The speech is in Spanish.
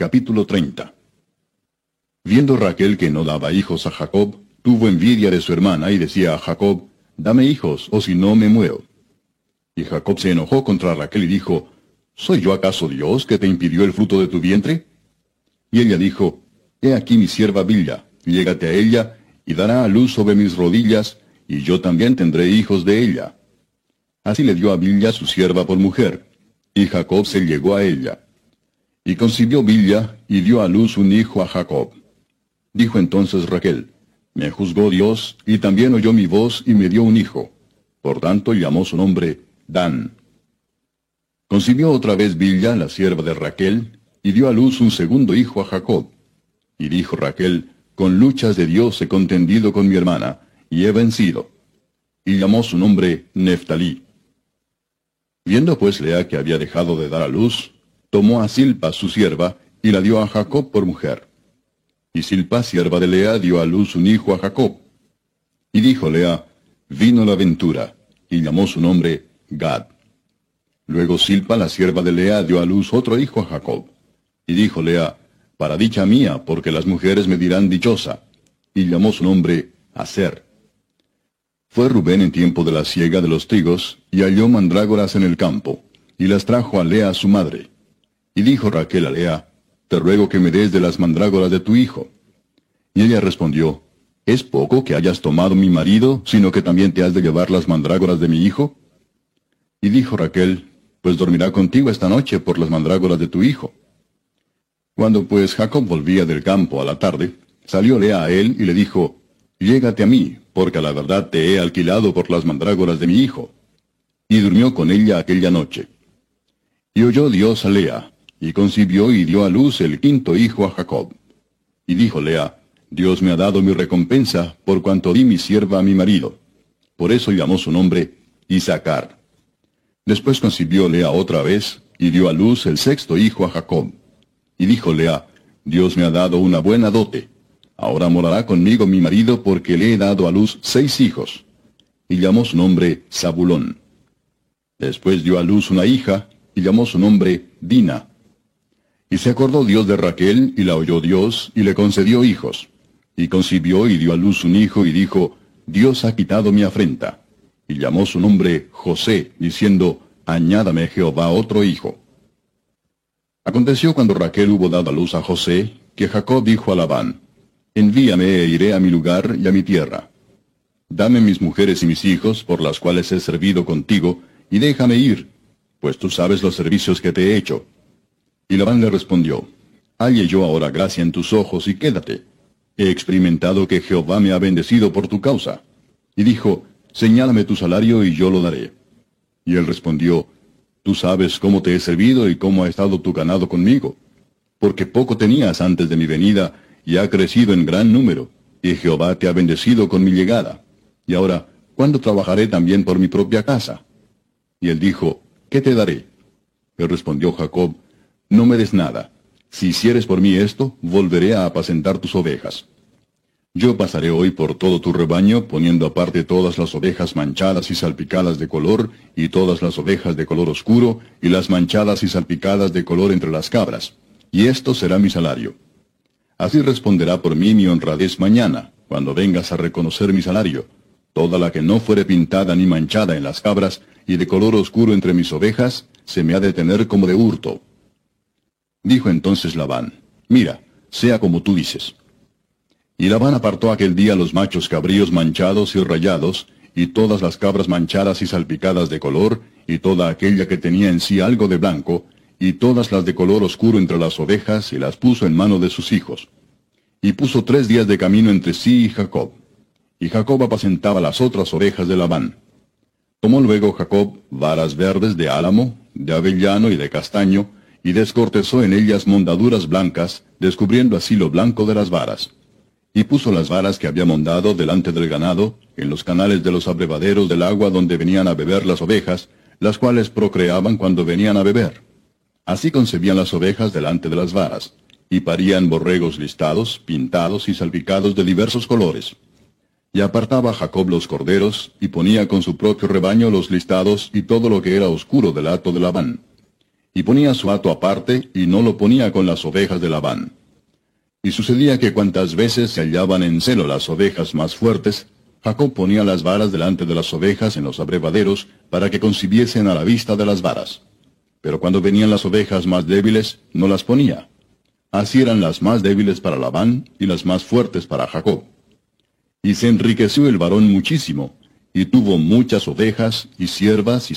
Capítulo 30 Viendo Raquel que no daba hijos a Jacob, tuvo envidia de su hermana y decía a Jacob, Dame hijos, o si no me muero. Y Jacob se enojó contra Raquel y dijo, ¿Soy yo acaso Dios que te impidió el fruto de tu vientre? Y ella dijo, He aquí mi sierva Villa, llégate a ella, y dará a luz sobre mis rodillas, y yo también tendré hijos de ella. Así le dio a Villa su sierva por mujer, y Jacob se llegó a ella. Y concibió Villa, y dio a luz un hijo a Jacob. Dijo entonces Raquel, Me juzgó Dios, y también oyó mi voz, y me dio un hijo. Por tanto llamó su nombre Dan. Concibió otra vez Villa, la sierva de Raquel, y dio a luz un segundo hijo a Jacob. Y dijo Raquel, Con luchas de Dios he contendido con mi hermana, y he vencido. Y llamó su nombre Neftalí. Viendo pues Lea que había dejado de dar a luz, tomó a Silpa su sierva, y la dio a Jacob por mujer. Y Silpa, sierva de Lea, dio a luz un hijo a Jacob. Y dijo Lea, vino la ventura, y llamó su nombre Gad. Luego Silpa, la sierva de Lea, dio a luz otro hijo a Jacob. Y dijo Lea, para dicha mía, porque las mujeres me dirán dichosa. Y llamó su nombre Aser. Fue Rubén en tiempo de la siega de los trigos, y halló mandrágoras en el campo, y las trajo a Lea su madre. Y dijo Raquel a Lea, Te ruego que me des de las mandrágoras de tu hijo. Y ella respondió, ¿Es poco que hayas tomado mi marido, sino que también te has de llevar las mandrágoras de mi hijo? Y dijo Raquel, Pues dormirá contigo esta noche por las mandrágoras de tu hijo. Cuando pues Jacob volvía del campo a la tarde, salió Lea a él y le dijo, Llégate a mí, porque a la verdad te he alquilado por las mandrágoras de mi hijo. Y durmió con ella aquella noche. Y oyó Dios a Lea, y concibió y dio a luz el quinto hijo a Jacob. Y dijo Lea, Dios me ha dado mi recompensa, por cuanto di mi sierva a mi marido. Por eso llamó su nombre Isaacar. Después concibió Lea otra vez, y dio a luz el sexto hijo a Jacob. Y dijo Lea, Dios me ha dado una buena dote. Ahora morará conmigo mi marido porque le he dado a luz seis hijos. Y llamó su nombre Zabulón. Después dio a luz una hija, y llamó su nombre Dina. Y se acordó Dios de Raquel, y la oyó Dios, y le concedió hijos. Y concibió y dio a luz un hijo, y dijo, Dios ha quitado mi afrenta. Y llamó su nombre José, diciendo, Añádame Jehová otro hijo. Aconteció cuando Raquel hubo dado a luz a José, que Jacob dijo a Labán, Envíame e iré a mi lugar y a mi tierra. Dame mis mujeres y mis hijos, por las cuales he servido contigo, y déjame ir, pues tú sabes los servicios que te he hecho. Y Labán le respondió, Halle yo ahora gracia en tus ojos y quédate. He experimentado que Jehová me ha bendecido por tu causa. Y dijo, Señálame tu salario y yo lo daré. Y él respondió, Tú sabes cómo te he servido y cómo ha estado tu ganado conmigo. Porque poco tenías antes de mi venida, y ha crecido en gran número, y Jehová te ha bendecido con mi llegada. Y ahora, ¿cuándo trabajaré también por mi propia casa? Y él dijo, ¿qué te daré? Él respondió Jacob, no me des nada. Si hicieres por mí esto, volveré a apacentar tus ovejas. Yo pasaré hoy por todo tu rebaño, poniendo aparte todas las ovejas manchadas y salpicadas de color, y todas las ovejas de color oscuro, y las manchadas y salpicadas de color entre las cabras. Y esto será mi salario. Así responderá por mí mi honradez mañana, cuando vengas a reconocer mi salario. Toda la que no fuere pintada ni manchada en las cabras, y de color oscuro entre mis ovejas, se me ha de tener como de hurto. Dijo entonces Labán, Mira, sea como tú dices. Y Labán apartó aquel día los machos cabríos manchados y rayados, y todas las cabras manchadas y salpicadas de color, y toda aquella que tenía en sí algo de blanco, y todas las de color oscuro entre las ovejas, y las puso en mano de sus hijos. Y puso tres días de camino entre sí y Jacob. Y Jacob apacentaba las otras ovejas de Labán. Tomó luego Jacob varas verdes de álamo, de avellano y de castaño, y descortezó en ellas mondaduras blancas, descubriendo así lo blanco de las varas. Y puso las varas que había mondado delante del ganado, en los canales de los abrevaderos del agua donde venían a beber las ovejas, las cuales procreaban cuando venían a beber. Así concebían las ovejas delante de las varas, y parían borregos listados, pintados y salpicados de diversos colores. Y apartaba Jacob los corderos, y ponía con su propio rebaño los listados y todo lo que era oscuro del hato de Labán. Y ponía su hato aparte, y no lo ponía con las ovejas de Labán. Y sucedía que cuantas veces se hallaban en celo las ovejas más fuertes, Jacob ponía las varas delante de las ovejas en los abrevaderos, para que concibiesen a la vista de las varas. Pero cuando venían las ovejas más débiles, no las ponía. Así eran las más débiles para Labán y las más fuertes para Jacob. Y se enriqueció el varón muchísimo, y tuvo muchas ovejas y siervas y